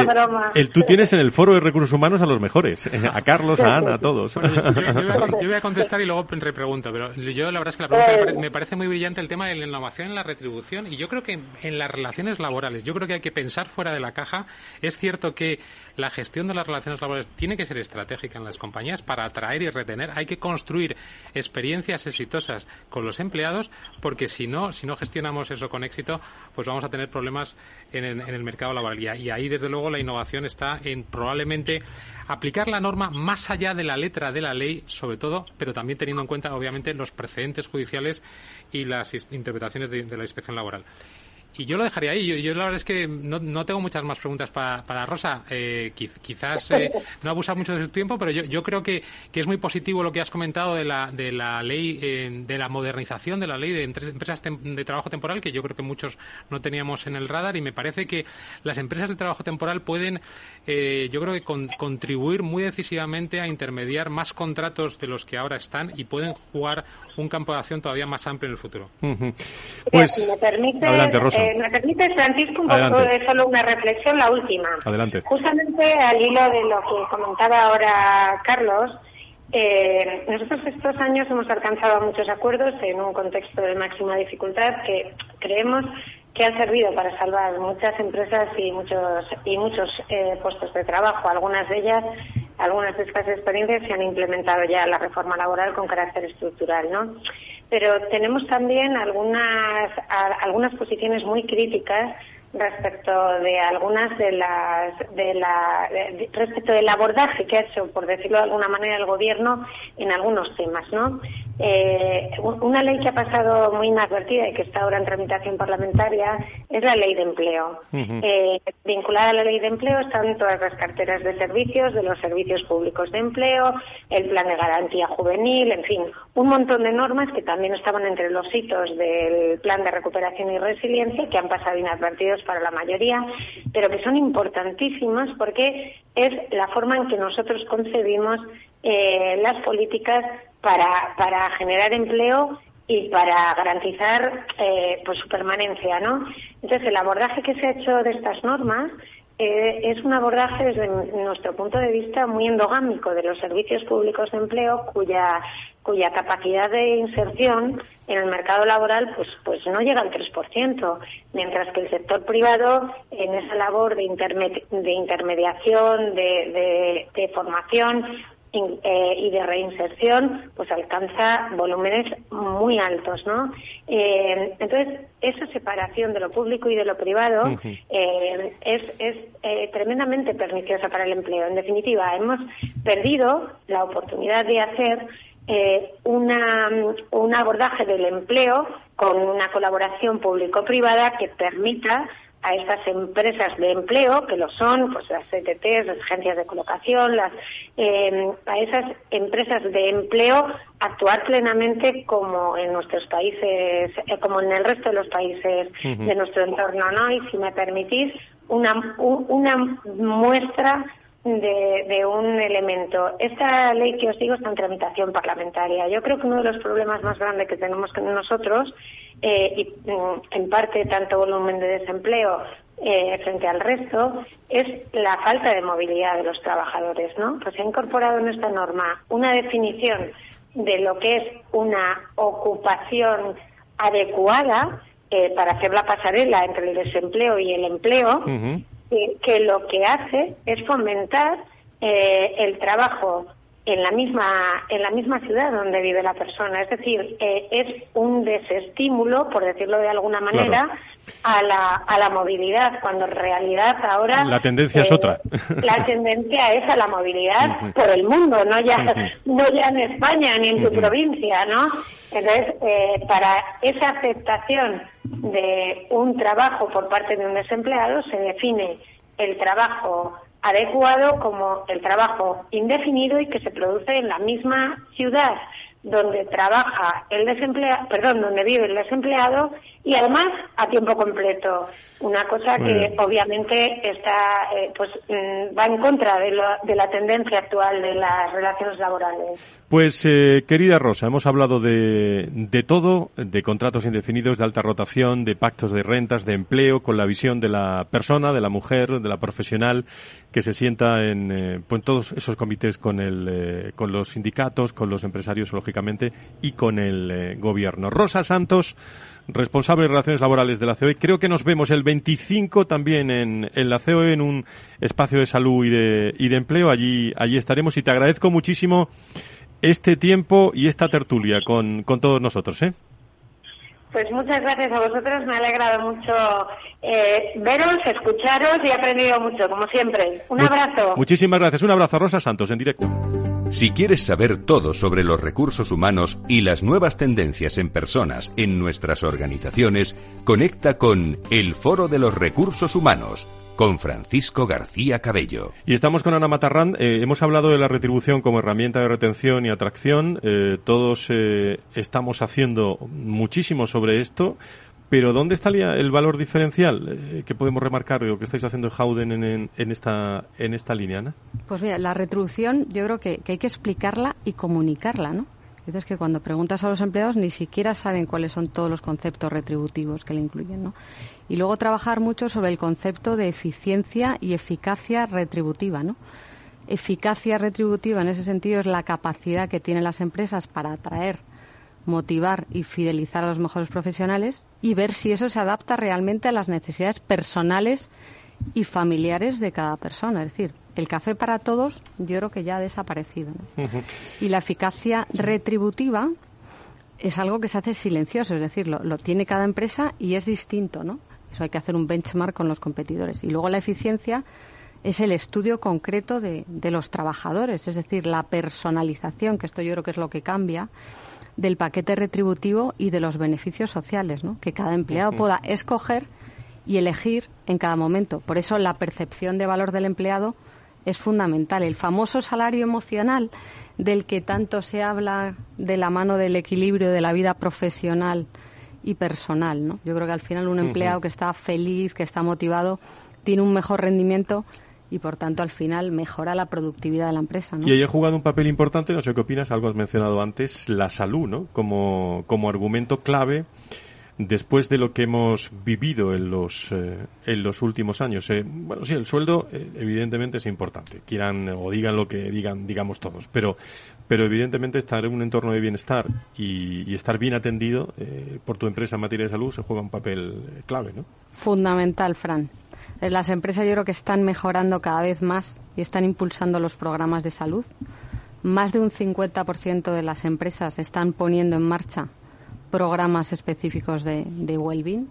el, tú tienes en el foro de recursos humanos a los mejores, a Carlos, a Ana, a todos. yo, voy a, contestar y luego repregunto, pero yo la verdad es que la pregunta me parece muy brillante el tema de la innovación en la retribución y yo creo que en la relaciones laborales. Yo creo que hay que pensar fuera de la caja. Es cierto que la gestión de las relaciones laborales tiene que ser estratégica en las compañías para atraer y retener. Hay que construir experiencias exitosas con los empleados, porque si no, si no gestionamos eso con éxito, pues vamos a tener problemas en el, mercado laboral. Y ahí, desde luego, la innovación está en probablemente aplicar la norma más allá de la letra de la ley, sobre todo, pero también teniendo en cuenta, obviamente, los precedentes judiciales y las interpretaciones de la inspección laboral. Y yo lo dejaría ahí. Yo, yo la verdad es que no, no tengo muchas más preguntas para, para Rosa. Eh, quizás eh, no abusar mucho de su tiempo, pero yo, yo creo que, que, es muy positivo lo que has comentado de la, de la ley, eh, de la modernización de la ley de empresas de trabajo temporal, que yo creo que muchos no teníamos en el radar. Y me parece que las empresas de trabajo temporal pueden, eh, yo creo que contribuir muy decisivamente a intermediar más contratos de los que ahora están y pueden jugar un campo de acción todavía más amplio en el futuro. Pues, me permite, adelante, Rosa. Eh, me permite, Francisco, un poco de solo una reflexión, la última. Adelante. Justamente al hilo de lo que comentaba ahora Carlos, eh, nosotros estos años hemos alcanzado muchos acuerdos en un contexto de máxima dificultad que creemos que han servido para salvar muchas empresas y muchos y muchos eh, puestos de trabajo. Algunas de ellas, algunas de estas experiencias se han implementado ya la reforma laboral con carácter estructural, ¿no? Pero tenemos también algunas algunas posiciones muy críticas respecto de algunas de las respecto del abordaje que ha hecho por decirlo de alguna manera el gobierno en algunos temas no eh, una ley que ha pasado muy inadvertida y que está ahora en tramitación parlamentaria es la ley de empleo. Eh, vinculada a la ley de empleo están todas las carteras de servicios, de los servicios públicos de empleo, el plan de garantía juvenil, en fin, un montón de normas que también estaban entre los hitos del plan de recuperación y resiliencia, que han pasado inadvertidos para la mayoría, pero que son importantísimas porque es la forma en que nosotros concebimos eh, las políticas para, para generar empleo y para garantizar eh, pues su permanencia, ¿no? Entonces el abordaje que se ha hecho de estas normas eh, es un abordaje desde nuestro punto de vista muy endogámico de los servicios públicos de empleo cuya cuya capacidad de inserción en el mercado laboral pues pues no llega al 3%, mientras que el sector privado en esa labor de, de intermediación, de, de formación, eh, y de reinserción pues alcanza volúmenes muy altos no eh, entonces esa separación de lo público y de lo privado eh, es, es tremendamente perniciosa para el empleo. En definitiva hemos perdido la oportunidad de hacer una, un abordaje del empleo con una colaboración público-privada que permita a estas empresas de empleo, que lo son, pues las CTT, las agencias de colocación, las, em, a esas empresas de empleo actuar plenamente como en nuestros países, eh, como en el resto de los países de nuestro entorno, ¿no? Y si me permitís, una, una muestra de, de, un elemento. Esta ley que os digo está en tramitación parlamentaria. Yo creo que uno de los problemas más grandes que tenemos nosotros eh, y mm, en parte tanto volumen de desempleo eh, frente al resto es la falta de movilidad de los trabajadores, ¿no? Pues se ha incorporado en esta norma una definición de lo que es una ocupación adecuada eh, para hacer la pasarela entre el desempleo y el empleo, que lo que hace es fomentar el trabajo en la misma en la misma ciudad donde vive la persona. Es decir eh, es un desestímulo por decirlo de alguna manera a la a la movilidad cuando en realidad ahora la tendencia es eh, otra. [laughs] la tendencia es a la movilidad por el mundo no ya no ya en España ni en tu provincia no entonces eh, para esa aceptación de un trabajo por parte de un desempleado se define el trabajo adecuado como el trabajo indefinido y que se produce en la misma ciudad donde trabaja el desempleado, perdón, donde vive el desempleado y además a tiempo completo. Una cosa que obviamente está, eh, pues, mm, va en contra de, de, la tendencia actual de las relaciones laborales. Pues, eh, querida Rosa, hemos hablado de, de todo, de contratos indefinidos, de alta rotación, de pactos de rentas, de empleo, con la visión de la persona, de la mujer, de la profesional que se sienta en, eh, pues, todos esos comités con, el, con los sindicatos, con los empresarios, lógicamente, y con el gobierno. Rosa Santos responsable de Relaciones Laborales de la COE. Creo que nos vemos el 25 también en, en la COE, en un espacio de salud y de, y de empleo. Allí, allí estaremos y te agradezco muchísimo este tiempo y esta tertulia con, con todos nosotros. ¿eh? Pues muchas gracias a vosotros, me ha alegrado mucho eh, veros, escucharos y he aprendido mucho, como siempre. Un abrazo. Muchísimas gracias, un abrazo Rosa Santos en directo. Si quieres saber todo sobre los recursos humanos y las nuevas tendencias en personas en nuestras organizaciones, conecta con El Foro de los Recursos Humanos con Francisco García Cabello. Y estamos con Ana Matarrán. Eh, hemos hablado de la retribución como herramienta de retención y atracción. Eh, todos eh, estamos haciendo muchísimo sobre esto. Pero ¿dónde está el valor diferencial eh, que podemos remarcar o que estáis haciendo en Howden en, esta, en esta línea, Ana? Pues mira, la retribución yo creo que, hay que explicarla y comunicarla, ¿no? Dices que cuando preguntas a los empleados ni siquiera saben cuáles son todos los conceptos retributivos que le incluyen, ¿no? Y luego trabajar mucho sobre el concepto de eficiencia y eficacia retributiva, ¿no? Eficacia retributiva en ese sentido es la capacidad que tienen las empresas para atraer motivar y fidelizar a los mejores profesionales y ver si eso se adapta realmente a las necesidades personales y familiares de cada persona. Es decir, el café para todos yo creo que ya ha desaparecido. Y la eficacia retributiva es algo que se hace silencioso, es decir, lo, tiene cada empresa y es distinto, ¿no? Eso hay que hacer un benchmark con los competidores. Y luego la eficiencia es el estudio concreto de, de los trabajadores, es decir, la personalización, que esto yo creo que es lo que cambia del paquete retributivo y de los beneficios sociales, ¿no? que cada empleado pueda escoger y elegir en cada momento. Por eso la percepción de valor del empleado es fundamental. El famoso salario emocional del que tanto se habla de la mano del equilibrio de la vida profesional y personal. ¿no? Yo creo que al final un empleado que está feliz, que está motivado, tiene un mejor rendimiento y por tanto al final mejora la productividad de la empresa. ¿no? Y ahí ha jugado un papel importante, no sé qué opinas, algo has mencionado antes, la salud, ¿no? Como, como argumento clave después de lo que hemos vivido en los eh, en los últimos años. Eh, bueno, sí, el sueldo eh, evidentemente es importante, quieran o digan lo que digan, digamos todos, pero pero evidentemente estar en un entorno de bienestar y, y estar bien atendido por tu empresa en materia de salud se juega un papel clave, ¿no? Fundamental, Fran. Las empresas yo creo que están mejorando cada vez más y están impulsando los programas de salud. Más de un 50% de las empresas están poniendo en marcha programas específicos de, de well-being.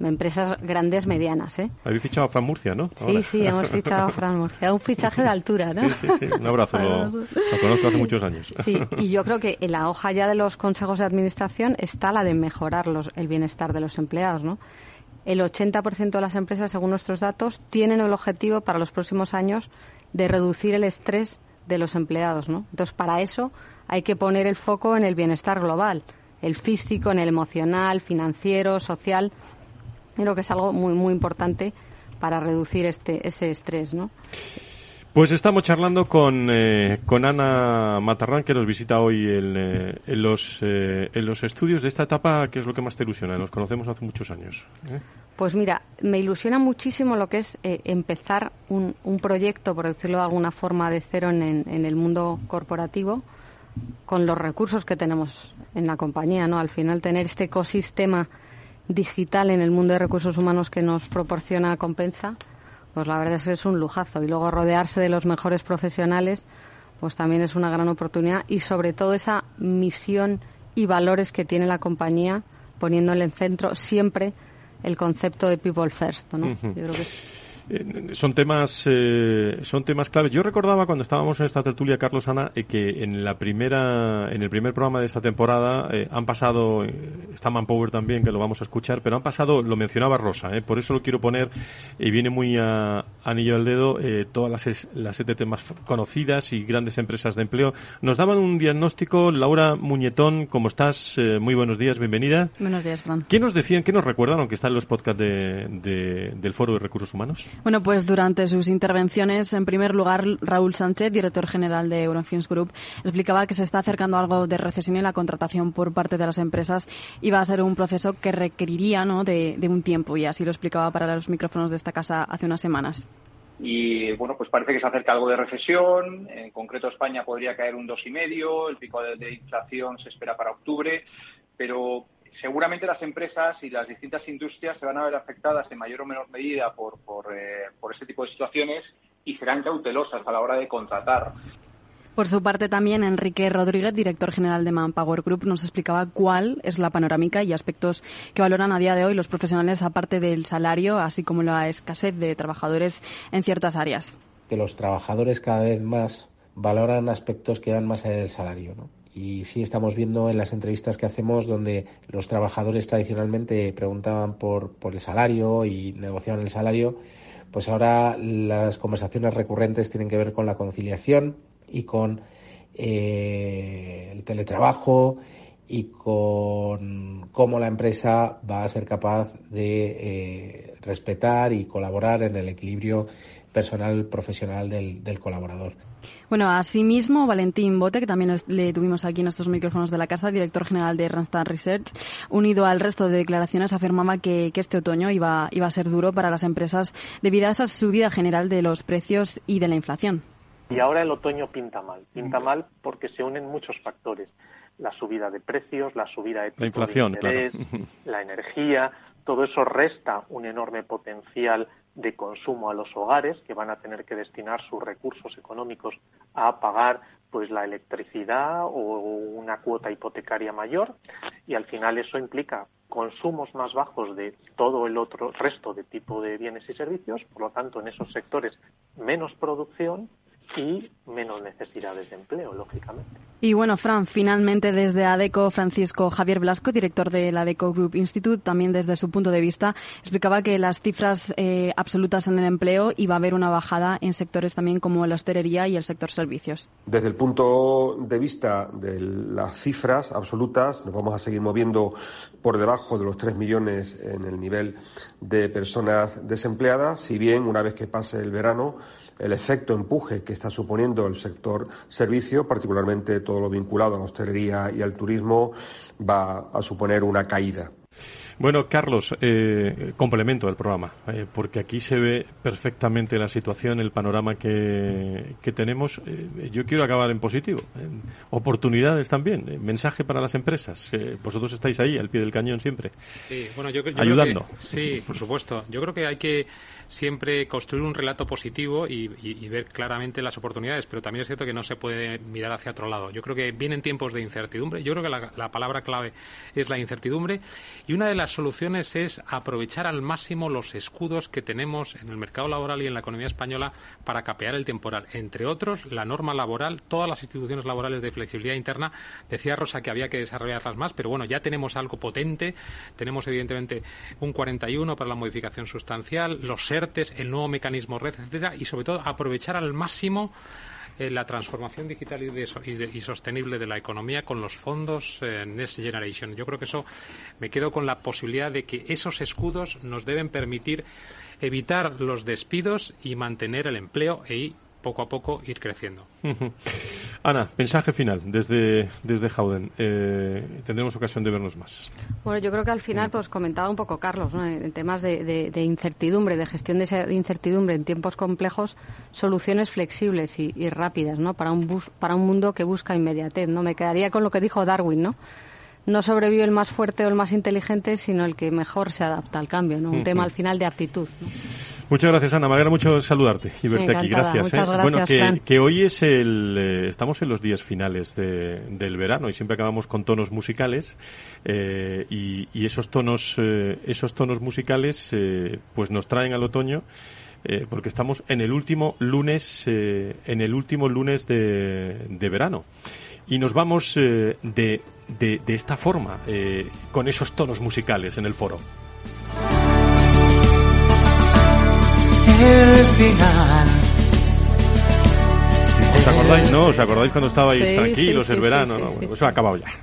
Empresas grandes, medianas, ¿eh? Habéis fichado a Fran Murcia, ¿no? Sí, sí, hemos fichado a Fran Murcia. Un fichaje de altura, ¿no? Sí, sí, sí. Un abrazo. lo, lo conozco hace muchos años. Sí, y yo creo que en la hoja ya de los consejos de administración está la de mejorar los, el bienestar de los empleados, ¿no? El 80% de las empresas, según nuestros datos, tienen el objetivo para los próximos años de reducir el estrés de los empleados. ¿no? Entonces, para eso hay que poner el foco en el bienestar global, el físico, en el emocional, financiero, social. Creo que es algo muy, muy importante para reducir este, ese estrés. ¿no? Pues estamos charlando con, eh, con Ana Matarrán, que nos visita hoy en, eh, en, los, eh, en los estudios de esta etapa. ¿Qué es lo que más te ilusiona? Nos conocemos hace muchos años. ¿eh? Pues mira, me ilusiona muchísimo lo que es eh, empezar un, un, proyecto, por decirlo de alguna forma, de cero en, en, el mundo corporativo, con los recursos que tenemos en la compañía, ¿no? Al final tener este ecosistema digital en el mundo de recursos humanos que nos proporciona Compensa pues la verdad es que es un lujazo. Y luego rodearse de los mejores profesionales, pues también es una gran oportunidad. Y sobre todo esa misión y valores que tiene la compañía, poniéndole en centro siempre el concepto de people first, ¿no? Uh -huh. Yo creo que eh, son temas eh, son temas claves. Yo recordaba cuando estábamos en esta tertulia, Carlos Ana, eh, que en la primera en el primer programa de esta temporada eh, han pasado está Manpower también que lo vamos a escuchar, pero han pasado lo mencionaba Rosa, por eso lo quiero poner y viene muy a, anillo al dedo todas las las ETT más conocidas y grandes empresas de empleo. Nos daban un diagnóstico Laura Muñetón, ¿cómo estás? muy buenos días, bienvenida. Buenos días, Fran. ¿Qué nos decían, qué nos recuerdan, aunque están los podcasts de, de, del Foro de Recursos Humanos? Bueno, pues durante sus intervenciones, en primer lugar, Raúl Sánchez, director general de Eurofins Group, explicaba que se está acercando algo de recesión y la contratación por parte de las empresas iba a ser un proceso que requeriría de, un tiempo y así lo explicaba para los micrófonos de esta casa hace unas semanas. Y bueno, pues parece que se acerca algo de recesión. En concreto, España podría caer un 2,5. El pico de inflación se espera para octubre. Pero seguramente las empresas y las distintas industrias se van a ver afectadas en mayor o menor medida por, por, eh, por este tipo de situaciones y serán cautelosas a la hora de contratar. Por su parte también Enrique Rodríguez, director general de Manpower Group, nos explicaba cuál es la panorámica y aspectos que valoran a día de hoy los profesionales aparte del salario, así como la escasez de trabajadores en ciertas áreas. Que los trabajadores cada vez más valoran aspectos que van más allá del salario, ¿no? Y sí estamos viendo en las entrevistas que hacemos donde los trabajadores tradicionalmente preguntaban por, por el salario y negociaban el salario, pues ahora las conversaciones recurrentes tienen que ver con la conciliación y con eh, el teletrabajo y con cómo la empresa va a ser capaz de eh, respetar y colaborar en el equilibrio personal profesional del, del colaborador. Bueno, asimismo, Valentín Bote, que también le tuvimos aquí en estos micrófonos de la casa, director general de Randstad Research, unido al resto de declaraciones, afirmaba que, que, este otoño iba, iba a ser duro para las empresas debido a esa subida general de los precios y de la inflación. Y ahora el otoño pinta mal. Pinta mal porque se unen muchos factores. La subida de precios, la subida de, la inflación, de interés, claro. [laughs] la energía, todo eso resta un enorme potencial de consumo a los hogares que van a tener que destinar sus recursos económicos a pagar pues la electricidad o una cuota hipotecaria mayor y al final eso implica consumos más bajos de todo el otro resto de tipo de bienes y servicios, por lo tanto en esos sectores menos producción y menos necesidades de empleo, lógicamente. Y bueno, Fran, finalmente desde ADECO, Francisco Javier Blasco, director de la ADECO Group Institute, también desde su punto de vista, explicaba que las cifras eh, absolutas en el empleo iba a haber una bajada en sectores también como la hostelería y el sector servicios. Desde el punto de vista de las cifras absolutas, nos vamos a seguir moviendo por debajo de los 3 millones en el nivel de personas desempleadas, si bien una vez que pase el verano, el efecto empuje que está suponiendo el sector servicio, particularmente todo lo vinculado a la hostelería y al turismo, va a suponer una caída. Bueno, Carlos, eh, complemento del programa, eh, porque aquí se ve perfectamente la situación, el panorama que, tenemos. Eh, yo quiero acabar en positivo. oportunidades también, mensaje para las empresas. vosotros estáis ahí, al pie del cañón siempre. Sí, bueno, yo, ayudando. sí, por supuesto. Yo creo que hay que siempre construir un relato positivo y, ver claramente las oportunidades, pero también es cierto que no se puede mirar hacia otro lado. Yo creo que vienen tiempos de incertidumbre. Yo creo que la, palabra clave es la incertidumbre y una de las soluciones es aprovechar al máximo los escudos que tenemos en el mercado laboral y en la economía española para capear el temporal. Entre otros, la norma laboral, todas las instituciones laborales de flexibilidad interna. Decía Rosa que había que desarrollarlas más, pero bueno, ya tenemos algo potente. Tenemos evidentemente un 41 para la modificación sustancial, los el nuevo mecanismo red, etcétera, y sobre todo aprovechar al máximo eh, la transformación digital y, sostenible de la economía con los fondos eh, Next Generation. Yo creo que eso me quedo con la posibilidad de que esos escudos nos deben permitir evitar los despidos y mantener el empleo y poco a poco ir creciendo. Ana, mensaje final desde, desde Jauden. Eh, tendremos ocasión de vernos más. Bueno, yo creo que al final, pues comentaba un poco Carlos, en temas de, incertidumbre, de gestión de esa incertidumbre en tiempos complejos, soluciones flexibles y, rápidas, ¿no? Para un, bus, para un mundo que busca inmediatez, ¿no? Me quedaría con lo que dijo Darwin, ¿no? no sobrevive el más fuerte o el más inteligente, sino el que mejor se adapta al cambio, ¿no? Un tema al final de aptitud. Muchas gracias, Ana. Me alegra mucho saludarte y verte aquí. Gracias. ¿eh? bueno, que, hoy es el. Eh, estamos en los días finales del verano y siempre acabamos con tonos musicales eh, y, esos tonos, esos tonos musicales, pues nos traen al otoño. porque estamos en el último lunes, en el último lunes de, de verano y nos vamos de, de, de, esta forma, con esos tonos musicales en el foro. El final. ¿Os acordáis, no? ¿Os acordáis cuando estabais tranquilos el verano? no, bueno, eso ha acabado ya. [laughs]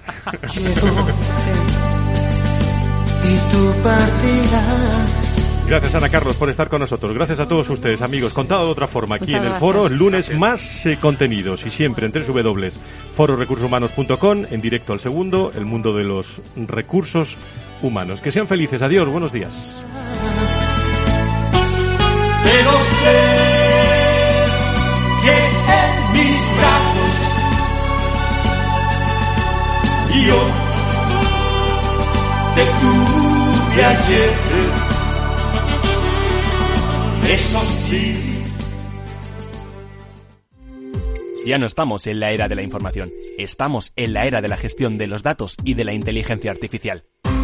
y tú partirás. Gracias Ana Carlos por estar con nosotros. Gracias a todos ustedes, amigos. Contado de otra forma aquí en el foro, lunes más eh, contenidos y siempre en www.fororecursoshumanos.com, en directo al segundo, el mundo de los recursos humanos. Que sean felices. Adiós, buenos días pero sé que en mis brazos yo te tuve ayer. Eso sí. Ya no estamos en la era de la información, estamos en la era de la gestión de los datos y de la inteligencia artificial.